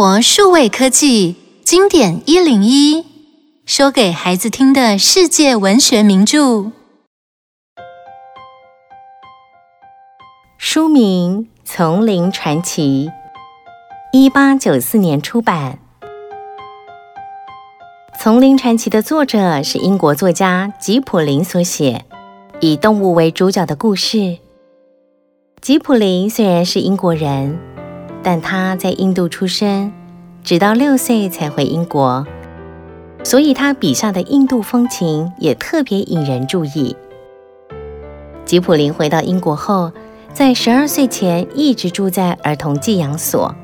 活数位科技经典一零一，说给孩子听的世界文学名著。书名《丛林传奇》，一八九四年出版。《丛林传奇》的作者是英国作家吉卜林所写，以动物为主角的故事。吉卜林虽然是英国人，但他在印度出生，直到六岁才回英国，所以他笔下的印度风情也特别引人注意。吉卜林回到英国后，在十二岁前一直住在儿童寄养所，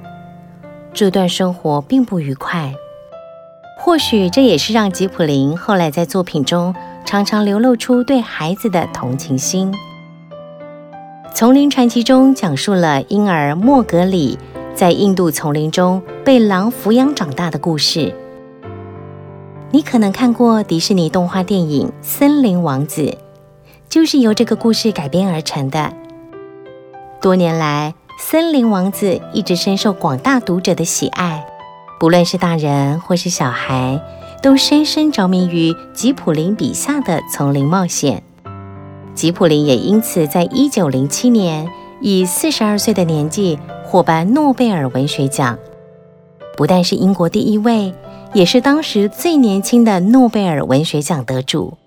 这段生活并不愉快。或许这也是让吉卜林后来在作品中常常流露出对孩子的同情心。《丛林传奇》中讲述了婴儿莫格里在印度丛林中被狼抚养长大的故事。你可能看过迪士尼动画电影《森林王子》，就是由这个故事改编而成的。多年来，《森林王子》一直深受广大读者的喜爱。不论是大人或是小孩，都深深着迷于吉卜林笔下的丛林冒险。吉卜林也因此在一九零七年以四十二岁的年纪获颁诺贝尔文学奖，不但是英国第一位，也是当时最年轻的诺贝尔文学奖得主。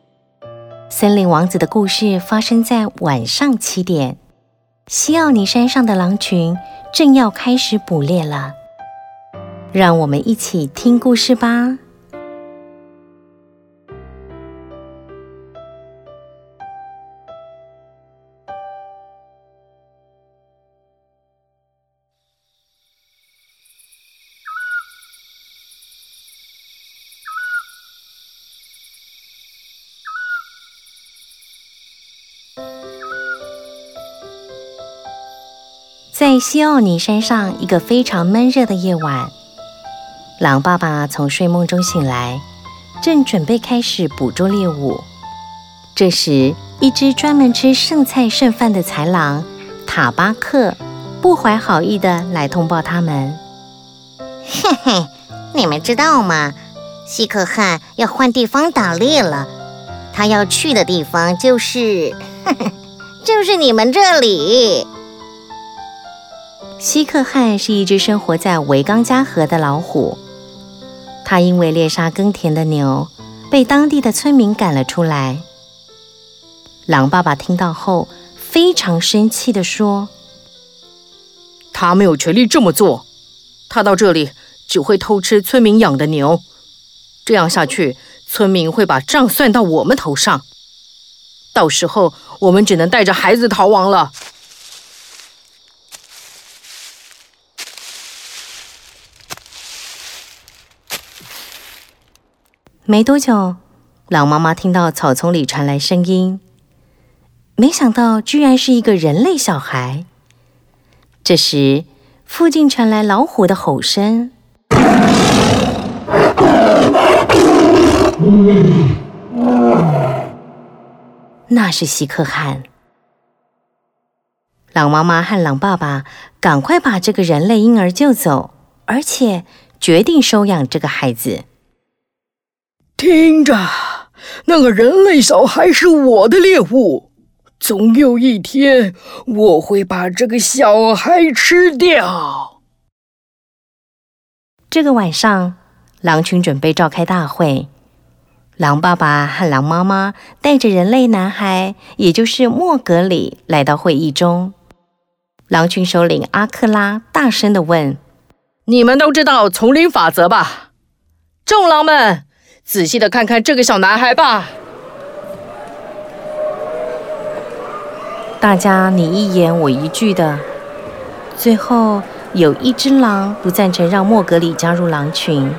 森林王子的故事发生在晚上七点，西奥尼山上的狼群正要开始捕猎了。让我们一起听故事吧。在西奥尼山上，一个非常闷热的夜晚。狼爸爸从睡梦中醒来，正准备开始捕捉猎物。这时，一只专门吃剩菜剩饭的豺狼塔巴克不怀好意地来通报他们：“嘿嘿，你们知道吗？西克汗要换地方打猎了，他要去的地方就是，呵呵，就是你们这里。”西克汗是一只生活在维冈加河的老虎。他因为猎杀耕田的牛，被当地的村民赶了出来。狼爸爸听到后，非常生气地说：“他没有权利这么做，他到这里只会偷吃村民养的牛，这样下去，村民会把账算到我们头上，到时候我们只能带着孩子逃亡了。”没多久，狼妈妈听到草丛里传来声音，没想到居然是一个人类小孩。这时，附近传来老虎的吼声，那是西克汗。狼妈妈和狼爸爸赶快把这个人类婴儿救走，而且决定收养这个孩子。听着，那个人类小孩是我的猎物，总有一天我会把这个小孩吃掉。这个晚上，狼群准备召开大会，狼爸爸和狼妈妈带着人类男孩，也就是莫格里，来到会议中。狼群首领阿克拉大声地问：“你们都知道丛林法则吧？众狼们！”仔细的看看这个小男孩吧。大家你一言我一句的，最后有一只狼不赞成让莫格里加入狼群。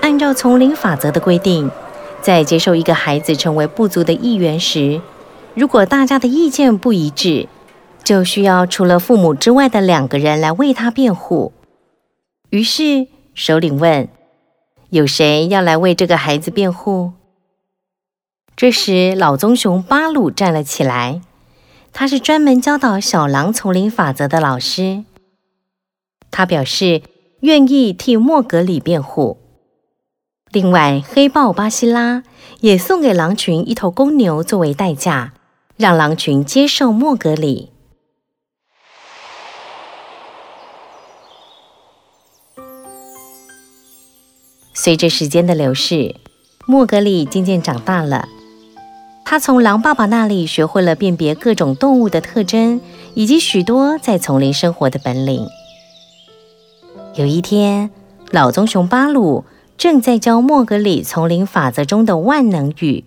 按照丛林法则的规定，在接受一个孩子成为部族的一员时，如果大家的意见不一致，就需要除了父母之外的两个人来为他辩护。于是首领问。有谁要来为这个孩子辩护？这时，老棕熊巴鲁站了起来。他是专门教导小狼丛林法则的老师。他表示，愿意替莫格里辩护。另外，黑豹巴西拉也送给狼群一头公牛作为代价，让狼群接受莫格里。随着时间的流逝，莫格里渐渐长大了。他从狼爸爸那里学会了辨别各种动物的特征，以及许多在丛林生活的本领。有一天，老棕熊巴鲁正在教莫格里丛林法则中的万能语，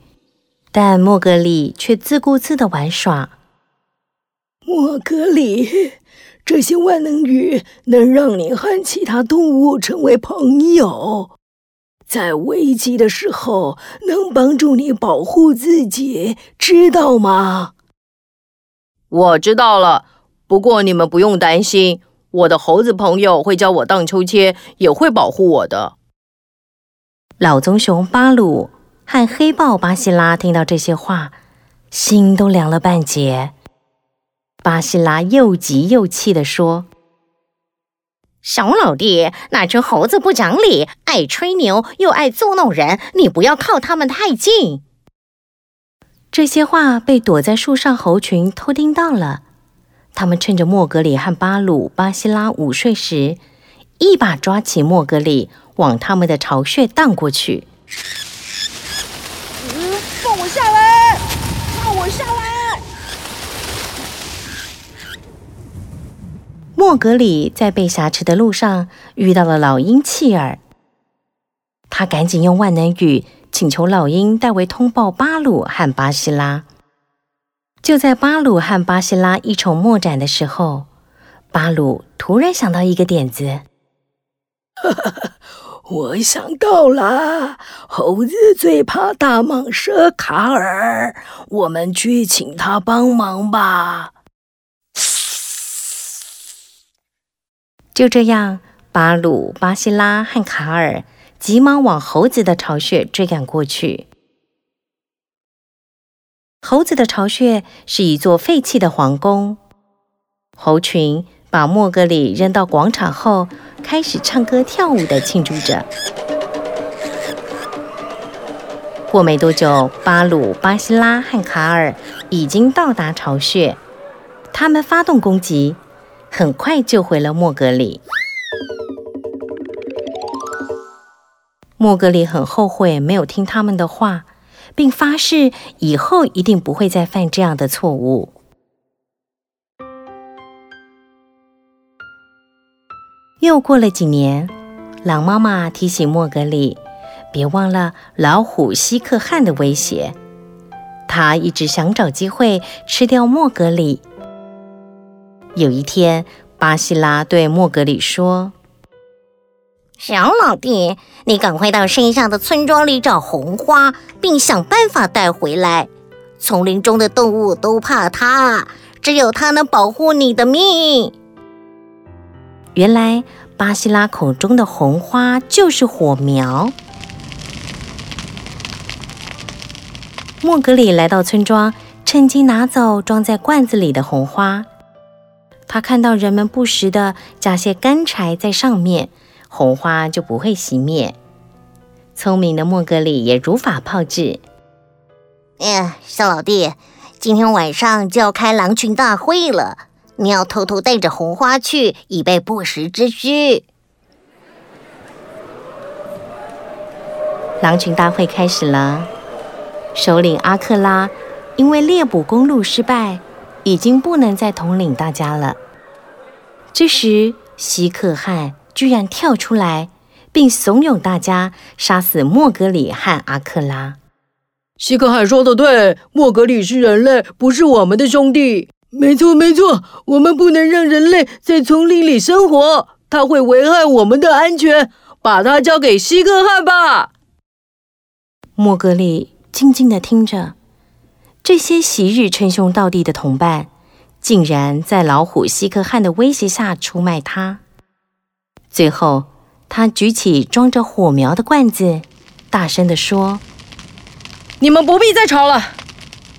但莫格里却自顾自地玩耍。莫格里，这些万能语能让你和其他动物成为朋友。在危机的时候，能帮助你保护自己，知道吗？我知道了，不过你们不用担心，我的猴子朋友会教我荡秋千，也会保护我的。老棕熊巴鲁和黑豹巴西拉听到这些话，心都凉了半截。巴西拉又急又气地说。小老弟，那群猴子不讲理，爱吹牛又爱捉弄人，你不要靠他们太近。这些话被躲在树上猴群偷听到了，他们趁着莫格里和巴鲁、巴西拉午睡时，一把抓起莫格里，往他们的巢穴荡过去。嗯，放我下来！放我下来！莫格里在被挟持的路上遇到了老鹰契尔，他赶紧用万能语请求老鹰代为通报巴鲁和巴西拉。就在巴鲁和巴西拉一筹莫展的时候，巴鲁突然想到一个点子：“哈 哈我想到了，猴子最怕大蟒蛇卡尔，我们去请他帮忙吧。”就这样，巴鲁、巴西拉和卡尔急忙往猴子的巢穴追赶过去。猴子的巢穴是一座废弃的皇宫。猴群把莫格里扔到广场后，开始唱歌跳舞的庆祝着。过没多久，巴鲁、巴西拉和卡尔已经到达巢穴，他们发动攻击。很快救回了莫格里。莫格里很后悔没有听他们的话，并发誓以后一定不会再犯这样的错误。又过了几年，狼妈妈提醒莫格里，别忘了老虎西可汗的威胁。他一直想找机会吃掉莫格里。有一天，巴西拉对莫格里说：“小老弟，你赶快到山上的村庄里找红花，并想办法带回来。丛林中的动物都怕它，只有它能保护你的命。”原来，巴西拉口中的红花就是火苗。莫格里来到村庄，趁机拿走装在罐子里的红花。他看到人们不时的加些干柴在上面，红花就不会熄灭。聪明的莫格里也如法炮制。哎呀，小老弟，今天晚上就要开狼群大会了，你要偷偷带着红花去，以备不时之需。狼群大会开始了，首领阿克拉因为猎捕公路失败。已经不能再统领大家了。这时，西克汗居然跳出来，并怂恿大家杀死莫格里和阿克拉。西克汗说的对，莫格里是人类，不是我们的兄弟。没错，没错，我们不能让人类在丛林里生活，他会危害我们的安全。把他交给西克汗吧。莫格里静静的听着。这些昔日称兄道弟的同伴，竟然在老虎西克汗的威胁下出卖他。最后，他举起装着火苗的罐子，大声地说：“你们不必再吵了。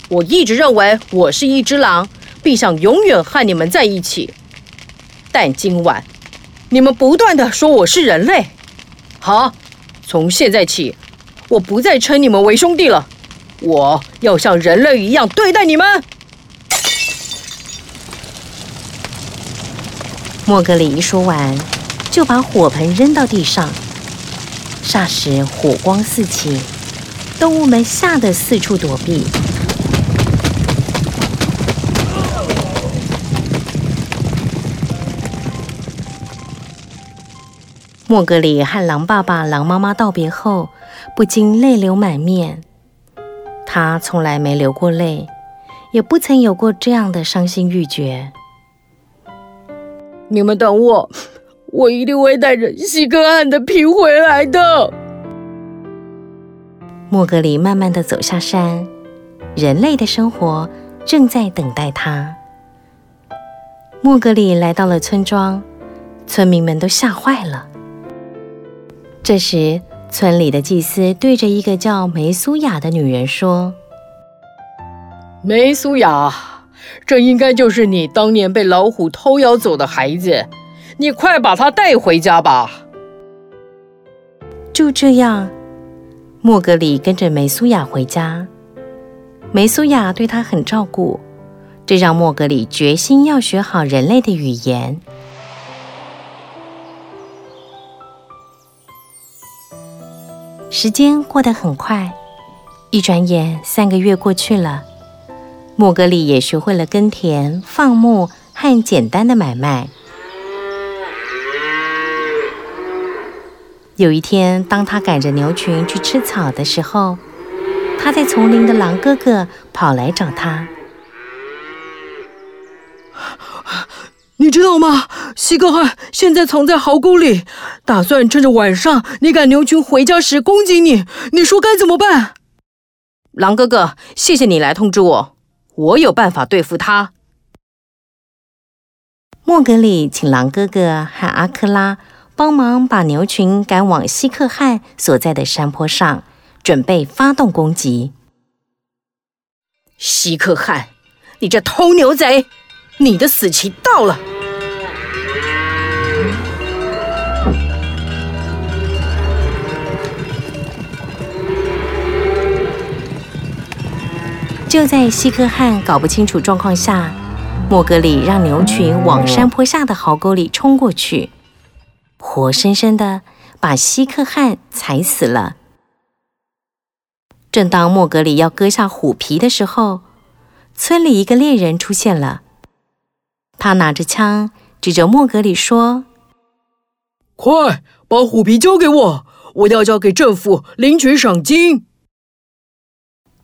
我一直认为我是一只狼，并想永远和你们在一起。但今晚，你们不断地说我是人类。好，从现在起，我不再称你们为兄弟了，我要像人类一样对待你们。莫格里一说完，就把火盆扔到地上，霎时火光四起，动物们吓得四处躲避。莫格里和狼爸爸、狼妈妈道别后，不禁泪流满面。他从来没流过泪，也不曾有过这样的伤心欲绝。你们等我，我一定会带着西格汉的皮回来的。莫格里慢慢的走下山，人类的生活正在等待他。莫格里来到了村庄，村民们都吓坏了。这时，村里的祭司对着一个叫梅苏雅的女人说：“梅苏雅，这应该就是你当年被老虎偷咬走的孩子，你快把他带回家吧。”就这样，莫格里跟着梅苏雅回家。梅苏雅对他很照顾，这让莫格里决心要学好人类的语言。时间过得很快，一转眼三个月过去了。莫格里也学会了耕田、放牧和简单的买卖。有一天，当他赶着牛群去吃草的时候，他在丛林的狼哥哥跑来找他。你知道吗？西克汗现在藏在壕沟里，打算趁着晚上你赶牛群回家时攻击你。你说该怎么办？狼哥哥，谢谢你来通知我，我有办法对付他。莫格里请狼哥哥和阿克拉帮忙把牛群赶往西克汗所在的山坡上，准备发动攻击。西克汗，你这偷牛贼，你的死期到了！就在西克汗搞不清楚状况下，莫格里让牛群往山坡下的壕沟里冲过去，活生生的把西克汗踩死了。正当莫格里要割下虎皮的时候，村里一个猎人出现了，他拿着枪指着莫格里说：“快把虎皮交给我，我要交给政府领取赏金。”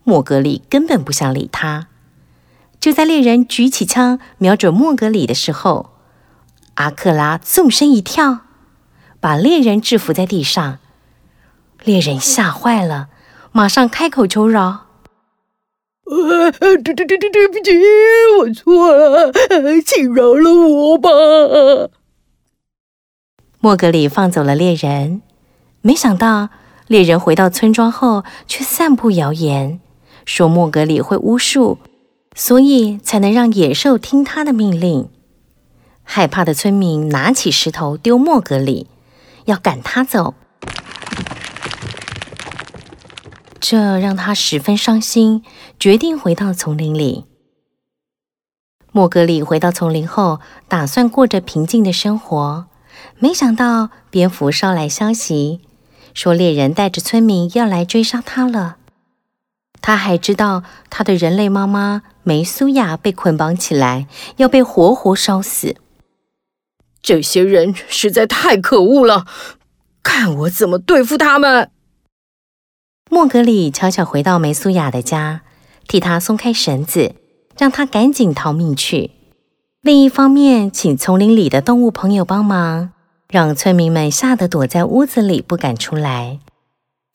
莫格里根本不想理他。就在猎人举起枪瞄准莫格里的时候，阿克拉纵身一跳，把猎人制服在地上。猎人吓坏了，马上开口求饶：“对对对对对不起，我错了，请饶了我吧。”莫格里放走了猎人，没想到猎人回到村庄后，却散布谣言。说莫格里会巫术，所以才能让野兽听他的命令。害怕的村民拿起石头丢莫格里，要赶他走。这让他十分伤心，决定回到丛林里。莫格里回到丛林后，打算过着平静的生活，没想到蝙蝠捎来消息，说猎人带着村民要来追杀他了。他还知道他的人类妈妈梅苏亚被捆绑起来，要被活活烧死。这些人实在太可恶了，看我怎么对付他们！莫格里悄悄回到梅苏亚的家，替他松开绳子，让他赶紧逃命去。另一方面，请丛林里的动物朋友帮忙，让村民们吓得躲在屋子里不敢出来。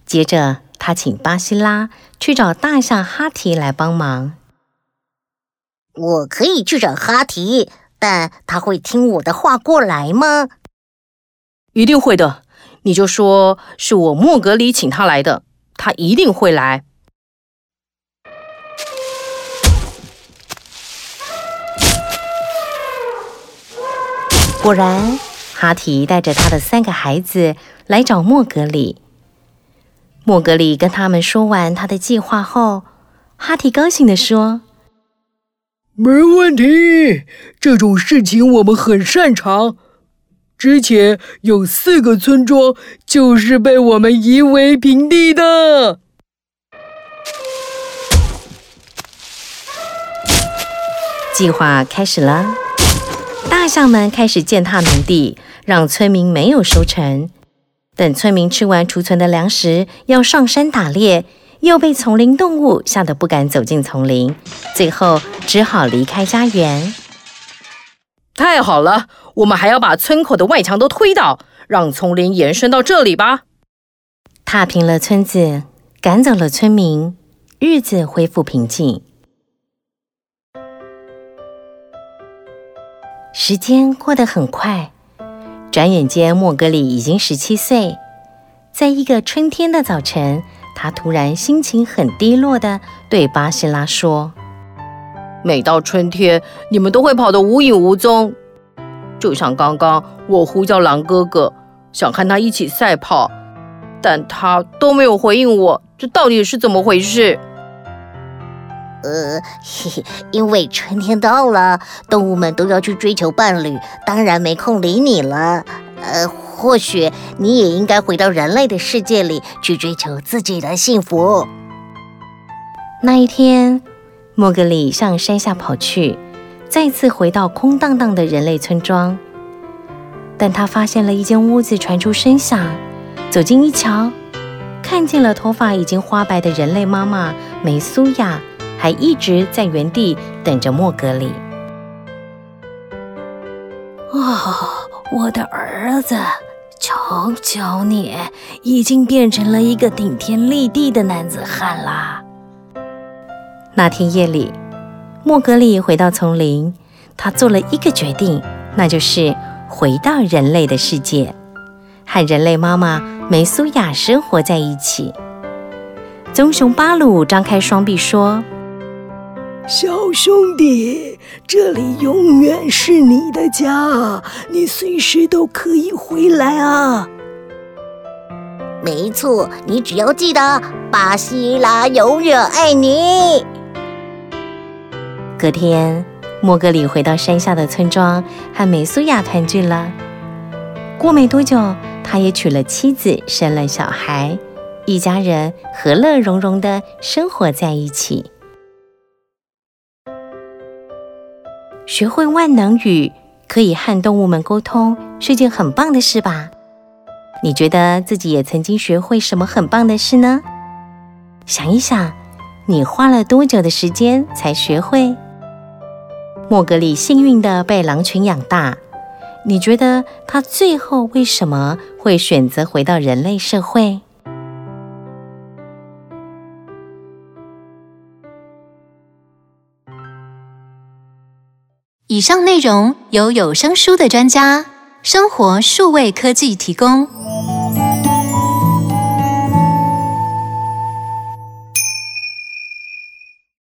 接着，他请巴西拉去找大象哈提来帮忙。我可以去找哈提，但他会听我的话过来吗？一定会的，你就说是我莫格里请他来的，他一定会来。果然，哈提带着他的三个孩子来找莫格里。莫格里跟他们说完他的计划后，哈提高兴地说：“没问题，这种事情我们很擅长。之前有四个村庄就是被我们夷为平地的。”计划开始了，大象们开始践踏农地，让村民没有收成。等村民吃完储存的粮食，要上山打猎，又被丛林动物吓得不敢走进丛林，最后只好离开家园。太好了，我们还要把村口的外墙都推倒，让丛林延伸到这里吧。踏平了村子，赶走了村民，日子恢复平静。时间过得很快，转眼间莫格里已经十七岁。在一个春天的早晨，他突然心情很低落的对巴西拉说：“每到春天，你们都会跑得无影无踪，就像刚刚我呼叫狼哥哥，想和他一起赛跑，但他都没有回应我，这到底是怎么回事？”呃，嘿嘿，因为春天到了，动物们都要去追求伴侣，当然没空理你了。呃，或许你也应该回到人类的世界里去追求自己的幸福。那一天，莫格里向山下跑去，再次回到空荡荡的人类村庄，但他发现了一间屋子传出声响，走近一瞧，看见了头发已经花白的人类妈妈梅苏亚。还一直在原地等着莫格里。哦，我的儿子，瞧瞧你，已经变成了一个顶天立地的男子汉啦。那天夜里，莫格利回到丛林，他做了一个决定，那就是回到人类的世界，和人类妈妈梅苏亚生活在一起。棕熊巴鲁张开双臂说。小兄弟，这里永远是你的家，你随时都可以回来啊！没错，你只要记得，巴西拉永远爱你。隔天，莫格里回到山下的村庄，和梅苏亚团聚了。过没多久，他也娶了妻子，生了小孩，一家人和乐融融的生活在一起。学会万能语，可以和动物们沟通，是件很棒的事吧？你觉得自己也曾经学会什么很棒的事呢？想一想，你花了多久的时间才学会？莫格里幸运的被狼群养大，你觉得他最后为什么会选择回到人类社会？以上内容由有声书的专家生活数位科技提供。